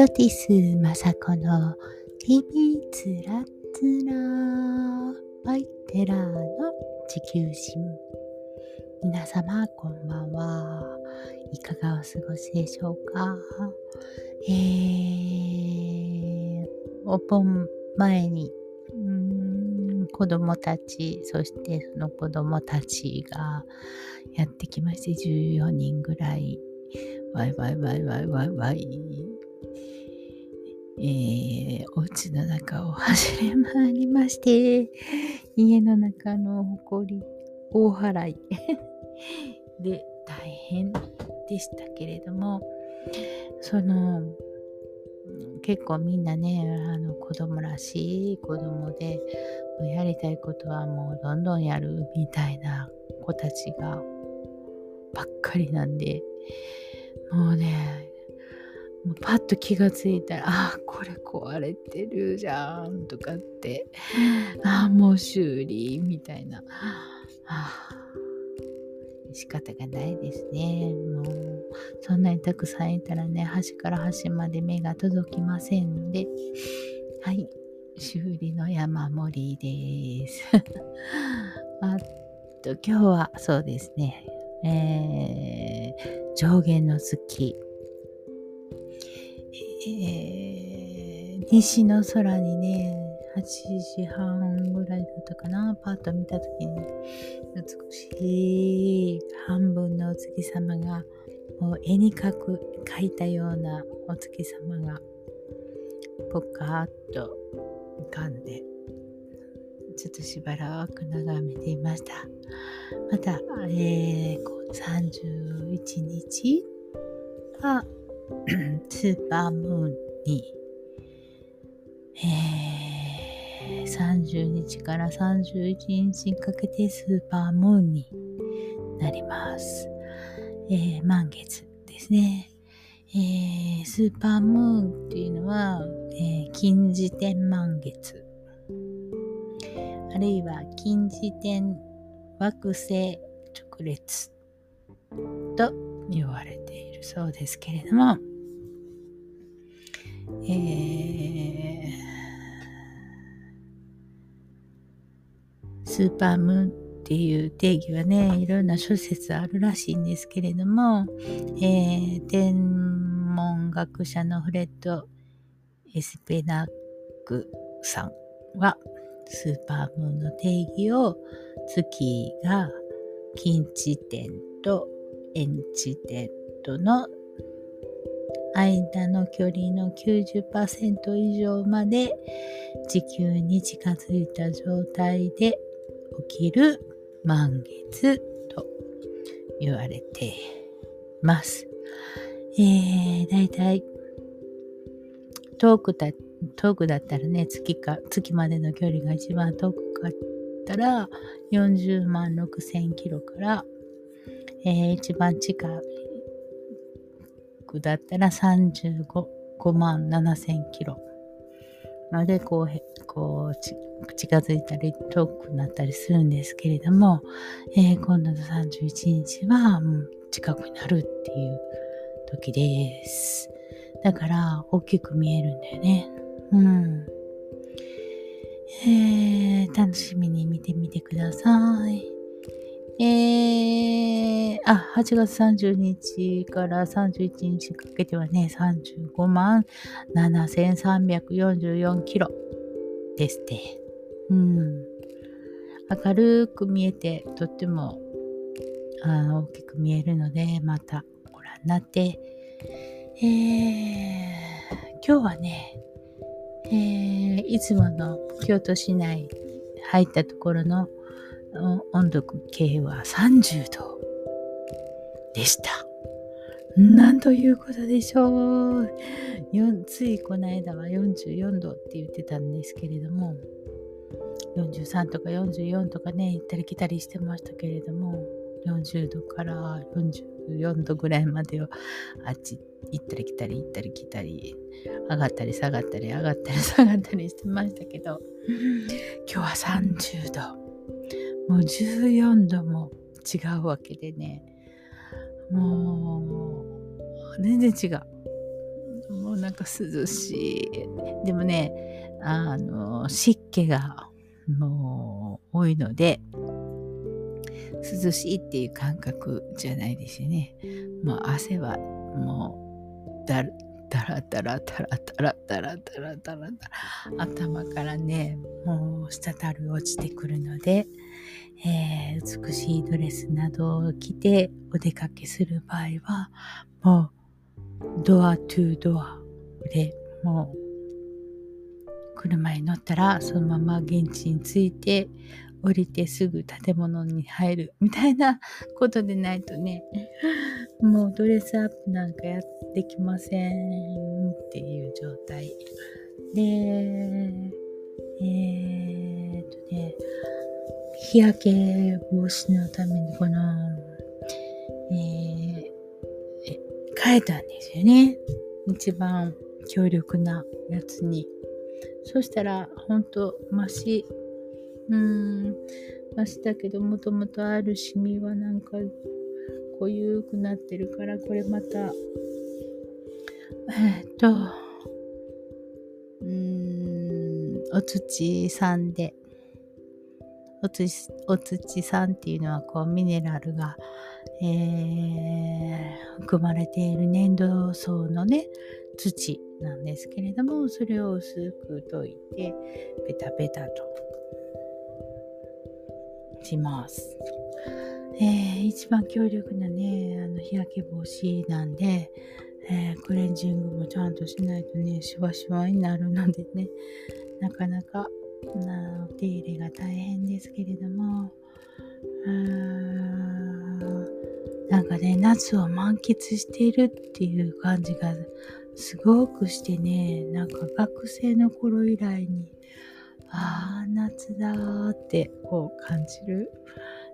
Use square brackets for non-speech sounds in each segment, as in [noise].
ソティスマサコの TV つらつらバイテラーの地球人皆様こんばんは。いかがお過ごしでしょうか？えー、お盆前に子供たちそしてその子供たちがやってきまして14人ぐらい。わいわいわいわいわいわい。えー、お家の中を走り回りまして、家の中の埃、大払い。[laughs] で大変でしたけれども、その、結構みんなね、あの子供らしい子供で、やりたいことはもうどんどんやるみたいな子たちがばっかりなんで、もうね、パッと気がついたら、あ、これ壊れてるじゃんとかって、あ、もう修理みたいな。あ仕方がないですね。もう、そんなにたくさんいたらね、端から端まで目が届きませんので、はい、修理の山盛りです。[laughs] あと、今日はそうですね、えー、上限の月。えー、西の空にね、8時半ぐらいだったかな、パッと見た時に、美しい半分のお月様が、もう絵に描く、描いたようなお月様が、ぽかーっと浮かんで、ちょっとしばらく眺めていました。また、えー、31日は、スーパームーンに、えー、30日から31日にかけてスーパームーンになります。えー、満月ですね。えー、スーパームーンっていうのは、えー、近時点満月。あるいは近時点惑星直列と言われているそうですけれども、えー、スーパームーンっていう定義はね、いろんな諸説あるらしいんですけれども、えー、天文学者のフレッド・エスペナックさんは、スーパームーンの定義を月が近地点と円地点との間の距離の90%以上まで地球に近づいた状態で起きる満月と言われています。えー、だいたい遠くだ遠くだったらね、月か、月までの距離が一番遠くかったら40万6千キロから、えー、一番近だったら35 5万7千キロまでこう、こう近づいたり遠くなったりするんですけれども、えー、今度の31日はもう近くになるっていう時です。だから大きく見えるんだよね。うん。えー、楽しみに見てみてください。えー、あ、8月30日から31日かけてはね、35万7344キロですって。うん。明るく見えて、とってもあの大きく見えるので、またご覧になって、えー、今日はね、えー、いつもの京都市内入ったところのの温度計は30度でした。なんということでしょう。ついこの間は44度って言ってたんですけれども、43とか44とかね、行ったり来たりしてましたけれども、40度から44度ぐらいまでをあっち行ったり来たり行ったり来たり、上がったり下がったり上がったり下がったりしてましたけど、今日は30度。もう14度も違うわけでね。もう全然違う。もうなんか涼しい。でもねあの湿気がもう多いので涼しいっていう感覚じゃないですよね。もう汗はもうだるだらだらだらだらだらだらだら頭からねもう滴る落ちてくるのでえー、美しいドレスなどを着てお出かけする場合はもうドアトゥードアでもう車に乗ったらそのまま現地に着いて降りてすぐ建物に入るみたいなことでないとね [laughs] もうドレスアップなんかやってきませんっていう状態。でえー、っとね日焼け防止のためにこの、えー、変えたんですよね。一番強力なやつに。そしたらほんとマシうーん、マシだけど、もともとあるシミはなんか、濃ゆくなってるから、これまた、えー、っと、うーん、お土さんで、お土お土さんっていうのはこうミネラルが、えー、含まれている粘土層のね土なんですけれどもそれを薄く溶いてベタベタとします。えー、一番強力なね、あの日焼け防止なんで、えー、クレンジングもちゃんとしないとね、シワシワになるのでね、なかなかなお手入れが大変ですけれども、なんかね、夏を満喫しているっていう感じがすごくしてね、なんか学生の頃以来に、ああ、夏だーってこう感じる。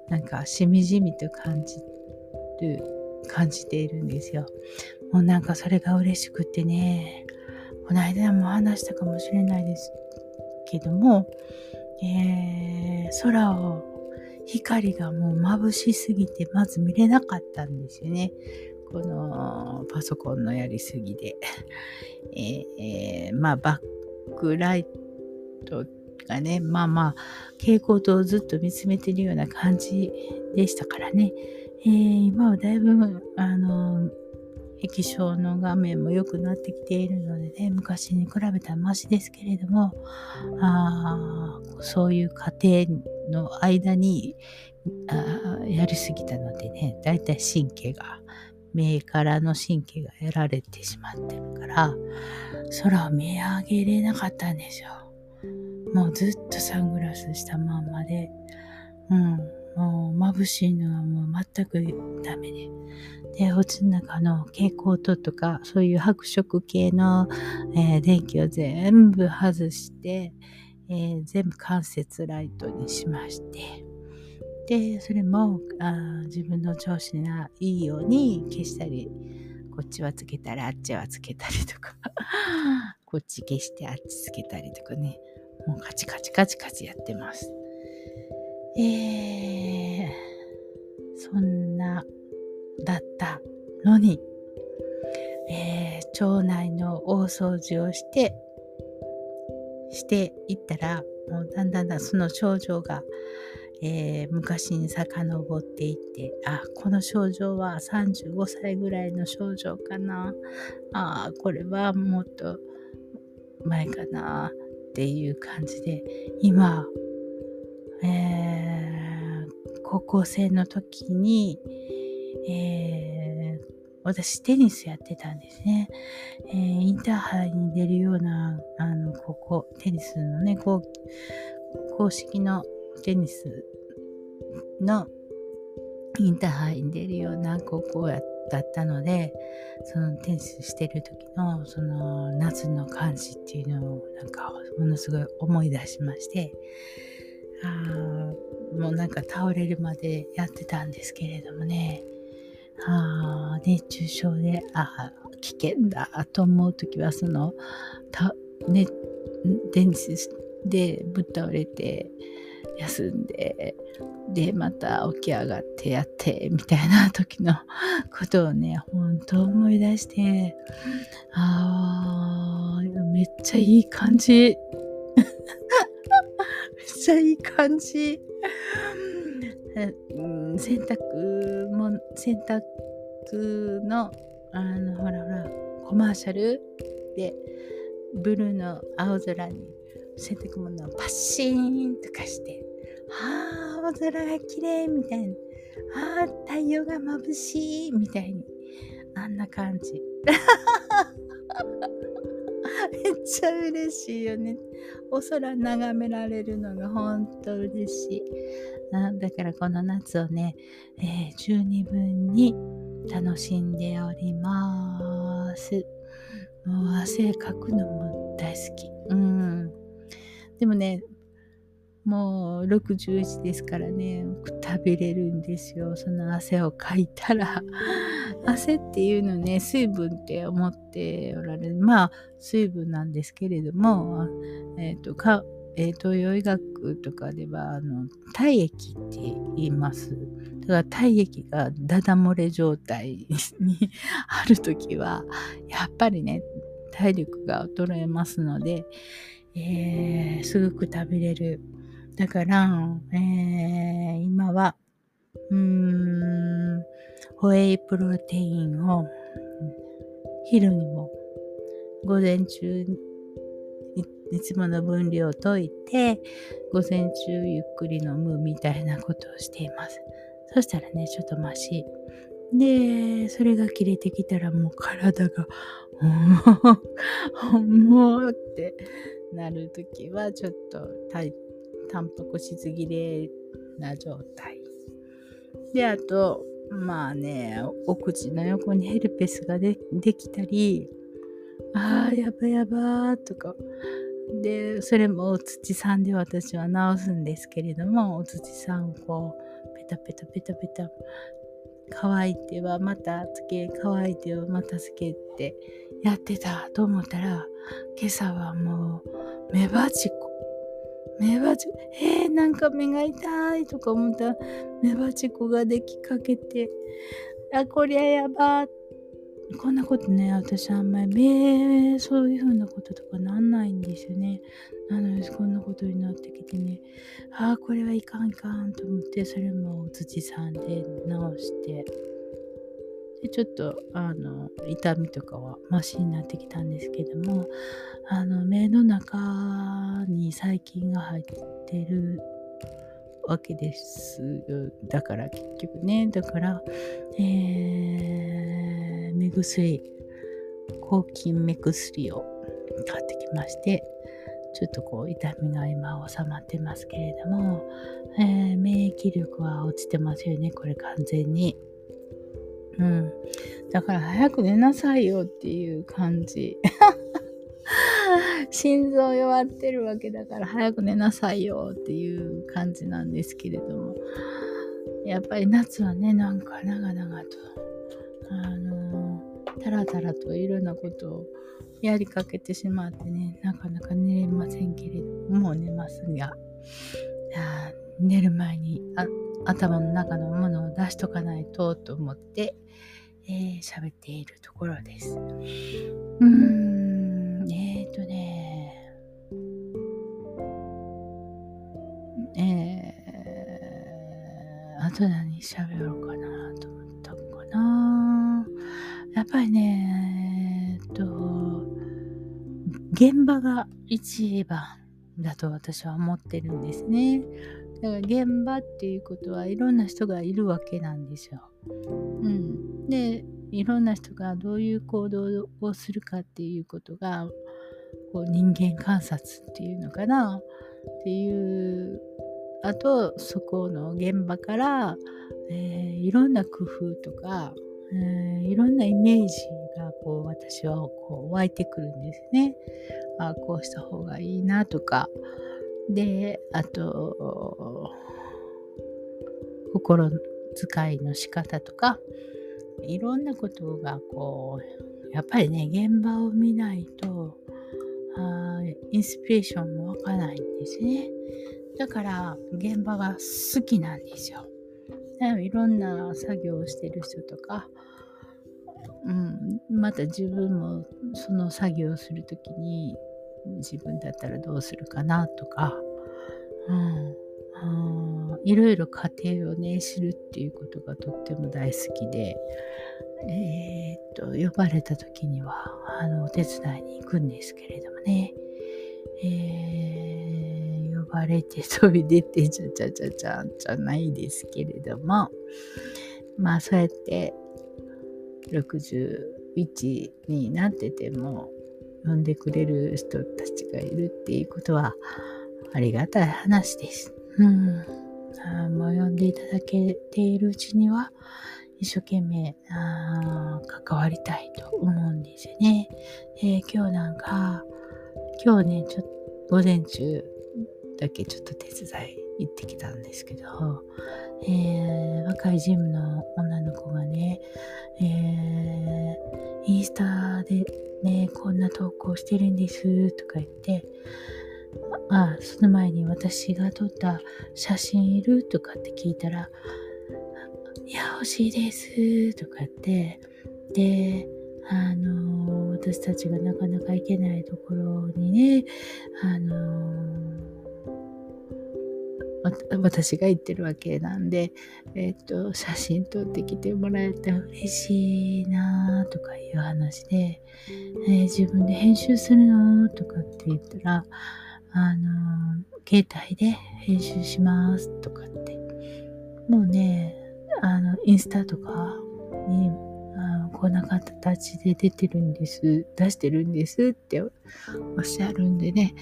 なんかしみじみと感じる、感じているんですよ。もうなんかそれが嬉しくってね、この間も話したかもしれないですけども、えー、空を光がもう眩しすぎてまず見れなかったんですよね。このパソコンのやりすぎで。えー、まあバックライトがね、まあまあ、蛍光灯をずっと見つめてるような感じでしたからね。えー、今はだいぶ、あの、液晶の画面も良くなってきているのでね、昔に比べたらマシですけれども、あそういう過程の間にあやりすぎたのでね、だいたい神経が、目からの神経がやられてしまってるから、空を見上げれなかったんですよ。もうずっとサングラスしたまんまで、うん、もう眩しいのはもう全くダメで。で、お家の中の蛍光灯とか、そういう白色系の、えー、電気を全部外して、えー、全部間接ライトにしまして、で、それもあ自分の調子がいいように消したり、こっちはつけたらあっちはつけたりとか、[laughs] こっち消してあっちつけたりとかね。もうカチカチカチカチやってます。えー、そんなだったのに、えー、町内の大掃除をして、していったら、もうだんだんだんその症状が、えー、昔に遡っていって、あ、この症状は35歳ぐらいの症状かな。あ、これはもっと前かな。っていう感じで今、えー、高校生の時に、えー、私テニスやってたんですね、えー、インターハイに出るようなあの高校テニスのね公式のテニスのインターハイに出るような高校やだったのでそのテニスしてる時のその夏の感じっていうのをなんかものすごい思い出しまして。あもうなんか倒れるまでやってたんですけれどもね。あ熱中症であ危険だと思う時はそのた、ね、テニスでぶっ倒れて休んででまた起き上がってやってみたいな時のことをね本当思い出してあーめっちゃいい感じ。ちゃいい感じ。[laughs] 洗濯も洗濯のあのほらほらコマーシャルでブルーの青空に洗濯物をパッシーンとかしてああ青空が綺麗みたいなああ太陽が眩しいみたいに。あんな感じ。[laughs] [laughs] めっちゃ嬉しいよねお空眺められるのが本当嬉しいだからこの夏をね、えー、十二分に楽しんでおります。もう汗かくのも大好き。うん。でもね、もう61ですからね、食べれるんですよ。その汗をかいたら。汗っていうのね、水分って思っておられる。まあ、水分なんですけれども、えっ、ー、と、か、えー、東洋医学とかではあの体液って言います。だから体液がダダ漏れ状態に [laughs] ある時はやっぱりね体力が衰えますので、えー、すぐく食べれる。だから、えー、今はうーんホエイプロテインを昼にも午前中いつもの分量を解いて、午前中ゆっくり飲むみたいなことをしています。そしたらね、ちょっとマシ。で、それが切れてきたらもう体が、[laughs] もうってなるときはちょっとタンパク質切れな状態。で、あと、まあね、お口の横にヘルペスができたり、ああ、やばやばとか、で、それもお土さんで私は直すんですけれども、お土さんをこう、ペタペタペタペタ、乾いてはまたつけ、乾いてはまたつけってやってたと思ったら、今朝はもう、目鉢こ。目鉢、えー、なんか目が痛いとか思ったら、目鉢こができかけて、あ、こりゃやば、こんなことね、私あんまり目、そういうふうなこととかなんないんですよね。なので、こんなことになってきてね、ああ、これはいかんいかんと思って、それもお土さんで直して、で、ちょっと、あの、痛みとかはマシになってきたんですけども、あの、目の中に細菌が入ってるわけです。だから結局ね、だから、えー、目薬、抗菌目薬を買ってきまして、ちょっとこう痛みが今収まってますけれども、えー、免疫力は落ちてますよね、これ完全に。うん。だから早く寝なさいよっていう感じ。[laughs] 心臓弱ってるわけだから早く寝なさいよっていう感じなんですけれどもやっぱり夏はねなんか長々とあのタラタラといろんなことをやりかけてしまってねなかなか寝れませんけれどももう寝ますが寝る前に頭の中のものを出しとかないとと思って喋、えー、っているところです。うーんえっ、ー、とねえあと何喋ろうかなと思ったかな。やっぱりね、えっと、現場が一番だと私は思ってるんですね。だから現場っていうことはいろんな人がいるわけなんですよ。うん。で、いろんな人がどういう行動をするかっていうことが、こう人間観察っていうのかなっていうあとそこの現場から、えー、いろんな工夫とか、えー、いろんなイメージがこう私はこう湧いてくるんですね。あこうした方がいいなとかであと心遣いの仕方とかいろんなことがこうやっぱりね現場を見ないとあインスピレーションも湧かないんですね。だから現場が好きなんですよ。いろんな作業をしてる人とか、うん、また自分もその作業をする時に自分だったらどうするかなとか、うん、いろいろ過程をね知るっていうことがとっても大好きで、えー、っと呼ばれた時にはあのお手伝いに行くんですけれどもね、えー、呼ばれて飛び出てちゃちゃちゃちゃじゃないですけれども。まあそうやって61になってても呼んでくれる人たちがいるっていうことはありがたい話です。うん。あもう呼んでいただけているうちには一生懸命あ関わりたいと思うんですよね。え、今日なんか今日ねちょっと午前中だけちょっと手伝い行ってきたんですけど、えー、若いジムの女の子がね、えー、インスタでね、こんな投稿してるんですとか言って、あ、その前に私が撮った写真いるとかって聞いたら、いや、欲しいですとかって、で、あの私たちがなかなか行けないところにね、あの私が言ってるわけなんで、えっ、と、写真撮ってきてもらえたら嬉しいなとかいう話で、えー、自分で編集するのとかって言ったら、あの携帯で編集しますとかって、もうね、あの、インスタとかに、あこんな形で出てるんです、出してるんですっておっしゃるんでね、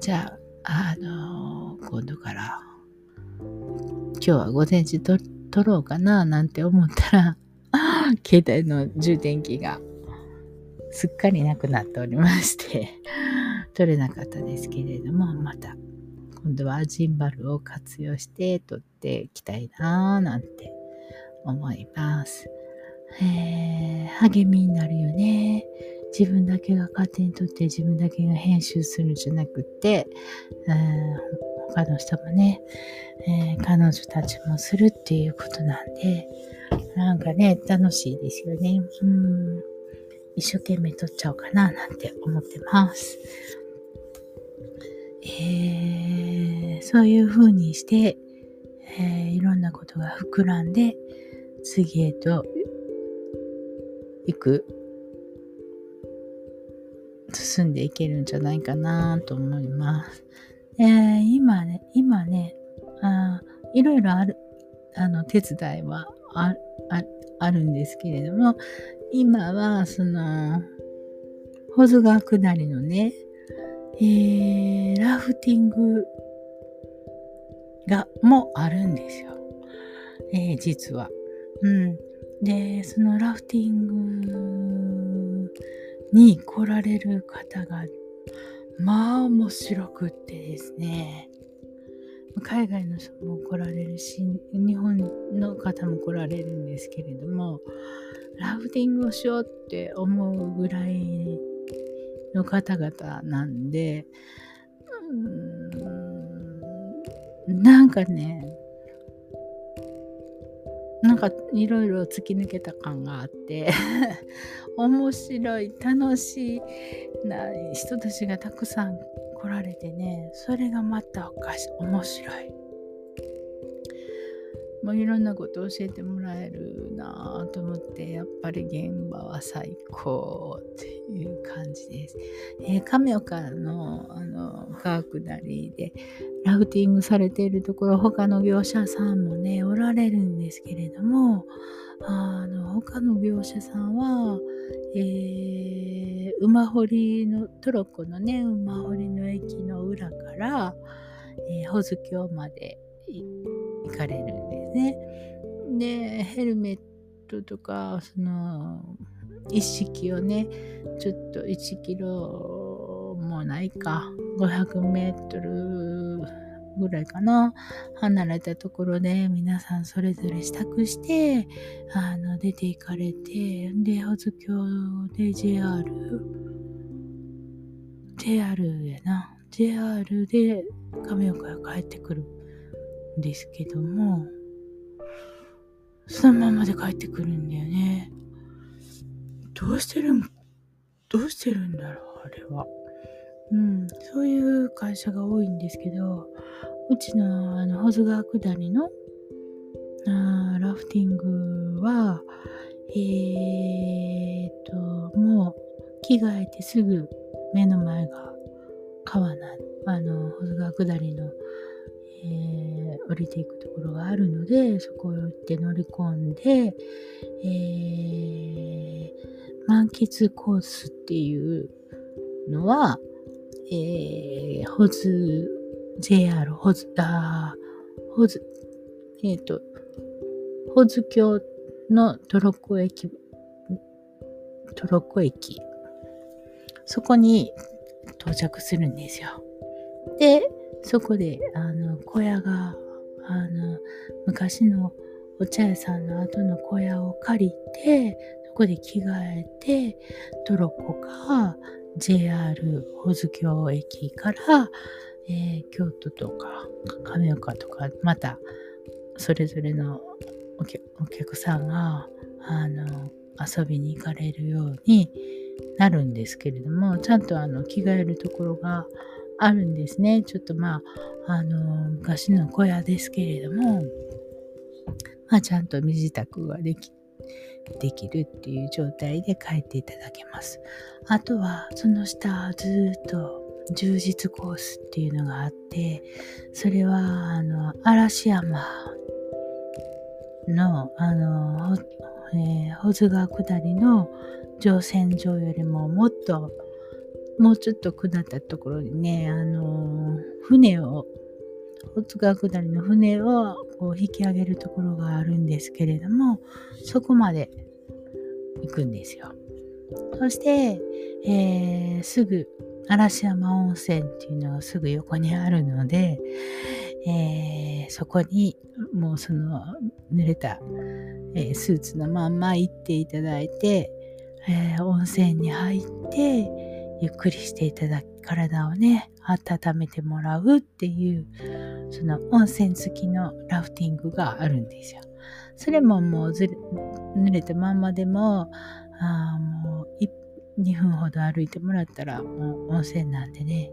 じゃあ、あの今度から今日は午前中撮ろうかななんて思ったら [laughs] 携帯の充電器がすっかりなくなっておりまして撮れなかったですけれどもまた今度はジンバルを活用して撮っていきたいなーなんて思います。えー、励みになるよね。自分だけが勝手に撮って自分だけが編集するんじゃなくって、えー他の人もね、えー、彼女たちもするっていうことなんで、なんかね、楽しいですよね。うん。一生懸命撮っちゃおうかななんて思ってます。えー、そういう風にして、えー、いろんなことが膨らんで、次へと行く、進んでいけるんじゃないかなと思います。えー、今ね、今ね、あいろいろある、あの、手伝いはあああるんですけれども、今は、その、保津川下りのね、えー、ラフティングが、もあるんですよ。えー、実は。うん。で、そのラフティングに来られる方がまあ面白くってですね。海外の人も来られるし日本の方も来られるんですけれどもラフティングをしようって思うぐらいの方々なんでうんなんかねなんかいろいろ突き抜けた感があって [laughs] 面白い楽しいな人たちがたくさん来られてねそれがまたおかし面白い。もういろんなこと教えてもらえるなと思ってやっぱり現場は最高っていう感じです。えー、亀岡のあの川下りでラフティングされているところ他の業者さんもねおられるんですけれどもあの他の業者さんは、えー、馬堀のトロッコのね馬堀の駅の裏から、えー、保津峡まで行かれるんですね。でヘルメットとかその一式をねちょっと1キロもないか500メートルぐらいかな離れたところで皆さんそれぞれ支度してあの出て行かれてで保津峡で JR JR やな JR で亀岡へ帰ってくるんですけども、そのままで帰ってくるんだよね。どうしてるん、どうしてるんだろう、あれは。うん、そういう会社が多いんですけど、うちのあの保津川下りのあラフティングは、えー、っと、もう着替えてすぐ目の前が川なあの、保津川下りの、えー、降りていくところがあるので、そこを行って乗り込んで、えー、満喫コースっていうのは、えー、保津、JR 保津、あ保津、えっ、ー、と、保津峡のトロッコ駅、トロッコ駅、そこに到着するんですよ。で、そこで、あの、小屋が、あの、昔のお茶屋さんの後の小屋を借りて、そこで着替えて、トロッコが JR 保津峡駅から、えー、京都とか亀岡とか、またそれぞれのお客さんがあの遊びに行かれるようになるんですけれどもちゃんとあの着替えるところがあるんですね。ちょっとまああの昔の小屋ですけれども、まあ、ちゃんと身支度ができできるっていう状態で帰っていただけます。あとはその下ずっと充実コースっていうのがあってそれはあの嵐山の、あの、えー、保津川下りの乗船場よりももっと、もうちょっと下ったところにね、あの船を、保津川下りの船をこう引き上げるところがあるんですけれども、そこまで行くんですよ。そして、えー、すぐ嵐山温泉っていうのがすぐ横にあるので、えー、そこにもうその濡れた、えー、スーツのまんま行っていただいて、えー、温泉に入ってゆっくりしていただき体をね温めてもらうっていうその温泉付きのラフティングがあるんですよ。それももうずれ濡れたまんまでもあもう2分ほど歩いてもらったらもう温泉なんでね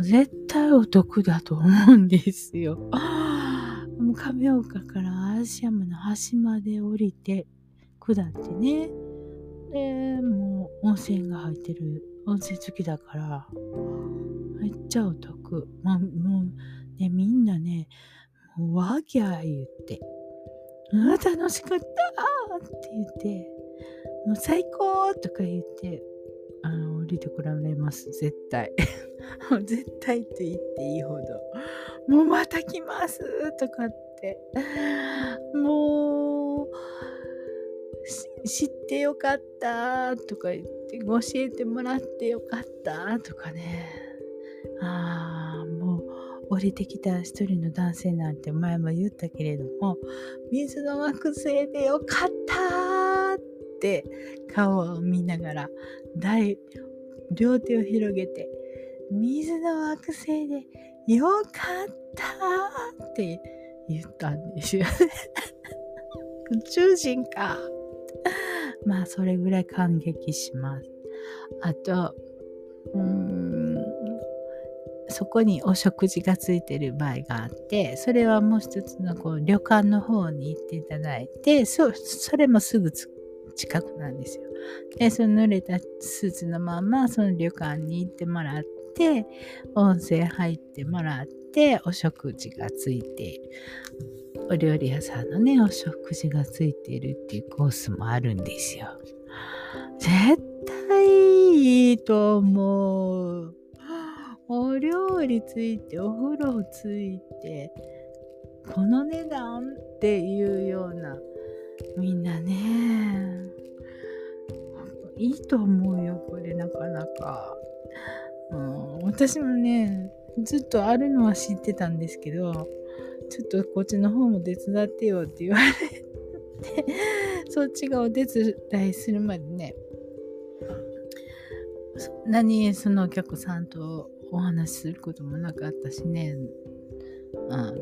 絶対お得だと思うんですよ。[laughs] もう亀岡から嵐山の端まで降りて下ってね。で、もう温泉が入ってる温泉好きだから、めっちゃお得。もう、もうね、みんなね、もうわぎゃ言って、うわ、楽しかったって言って、もう最高とか言って、あの、降りてこられます、絶対。[laughs] 絶対って言っていいほど。もうまた来ますとかって。もう、知ってよかったとか言って、教えてもらってよかったとかね。ああ、もう降りてきた一人の男性なんて前も言ったけれども、水の惑星でよかったって顔を見ながら大両手を広げて水の惑星でよかったって言ったんですよね宇宙人か。まあ、それぐらい感激します。あと、うん、そこにお食事がついてる場合があって、それはもう一つのこう旅館の方に行っていただいて、そそれもすぐ近くなんですよ。で、その濡れたスーツのまま、その旅館に行ってもらって、温泉入ってもらってて、お食事がついて。お料理屋さんのね、お食事がついているっていうコースもあるんですよ。絶対いいと思う。お料理ついて、お風呂ついて、この値段っていうような、みんなね、いいと思うよ、これなかなか。うん、私もね、ずっとあるのは知ってたんですけど、ちょっとこっちの方も手伝ってよって言われて、そっちがお手伝いするまでね、何そのお客さんとお話しすることもなかったしねあの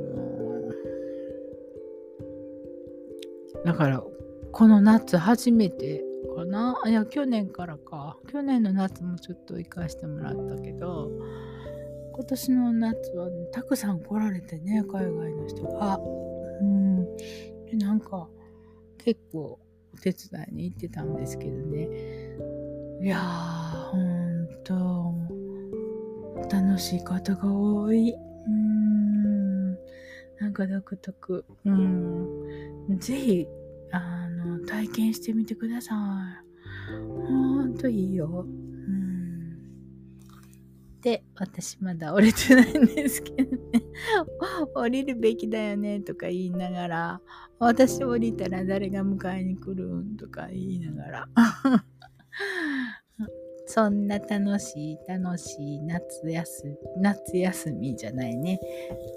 だからこの夏初めてかな？いや去年からか。去年の夏もちょっと行かしてもらったけど今年の夏は、ね、たくさん来られてね海外の人が。うん。でなんか結構お手伝いに行ってたんですけどね。いやーほんと楽しい方が多い。うん。なんか独特。うん。ぜひあの体験してみてください。ほんといいよ。で私まだ降りてないんですけどね [laughs] 降りるべきだよねとか言いながら私降りたら誰が迎えに来るんとか言いながら [laughs] そんな楽しい楽しい夏休み、夏休みじゃないね。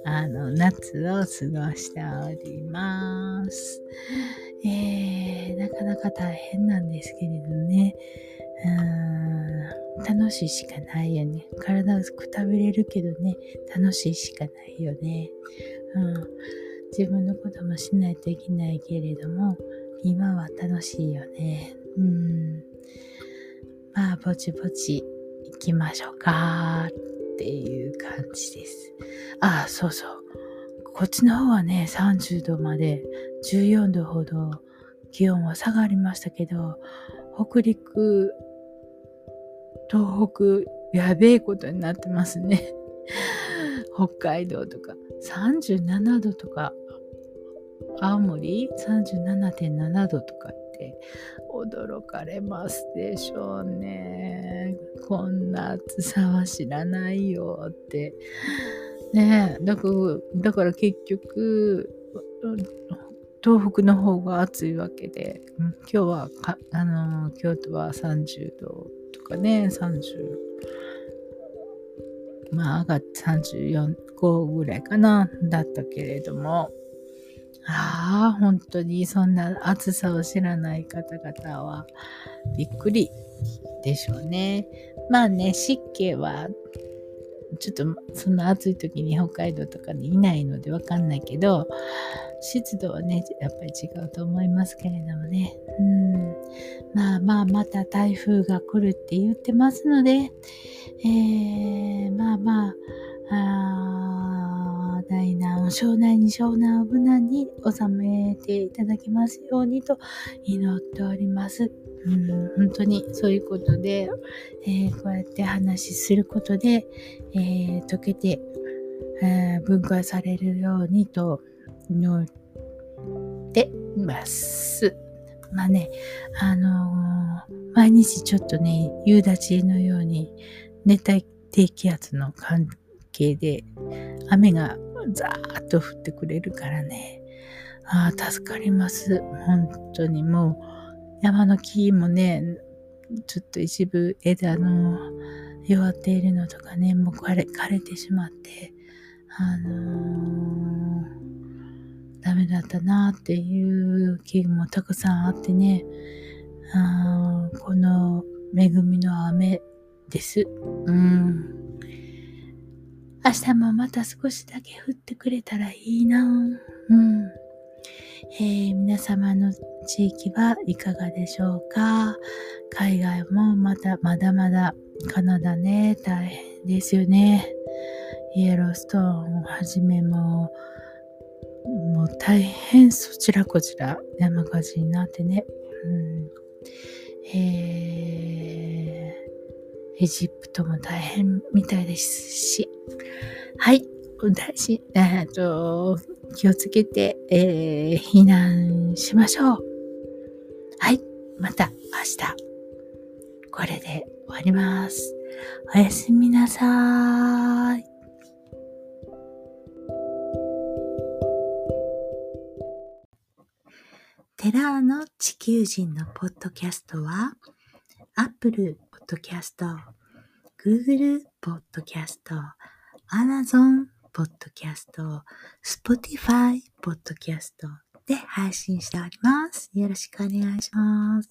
あの、夏を過ごしております。えー、なかなか大変なんですけれどね。うん楽しいしかないよね。体をくたびれるけどね、楽しいしかないよね。うん、自分のこともしないといけないけれども、今は楽しいよね。うんまあ、ぼちぼち行きましょうかっていう感じです。ああ、そうそう。こっちの方はね、30度まで14度ほど気温は下がりましたけど、北陸、東北、やべえことになってますね。[laughs] 北海道とか。37度とか、青森？37.7度とかって。驚かれますでしょうね。こんな暑さは知らないよって。ねだからだから結局東北の方が暑いわけで、今日はあの京都は30度。かね30まあ上がって34、5ぐらいかな、だったけれども、ああ、本当にそんな暑さを知らない方々はびっくりでしょうね。まあね、湿気はちょっとそんな暑い時に北海道とかにいないのでわかんないけど、湿度はね、やっぱり違うと思いますけれどもね。うん。まあまあ、また台風が来るって言ってますので、えー、まあまあ、あ大難を庄内に庄内を無難に収めていただきますようにと祈っております。うん、本当にそういうことで、えー、こうやって話しすることで、えー、溶けて、えー、分解されるようにと祈ってます。まあね、あのー、毎日ちょっとね、夕立のように熱帯低気圧の関係で雨がザーッと降ってくれるからね。ああ、助かります。本当にもう山の木もね、ちょっと一部枝の弱っているのとかね、もう枯れ枯れてしまって、あのー、ダメだったなっていう木もたくさんあってね、あこの恵みの雨です。うん。明日もまた少しだけ降ってくれたらいいな。うん。えー、皆様の地域はいかがでしょうか？海外もまたまだまだカナダね、大変ですよね。イエローストーンをはじめももう大変そちらこちら山火事になってね。うん、えーエジプトも大変みたいですし、はい、大事、えっと、気をつけて、えー、避難しましょう。はい、また明日、これで終わります。おやすみなさい。テラーの地球人のポッドキャストは、Apple Podcast、Google Podcast、Amazon ポッドキャスト、Spotify ポッドキャストで配信しております。よろしくお願いします。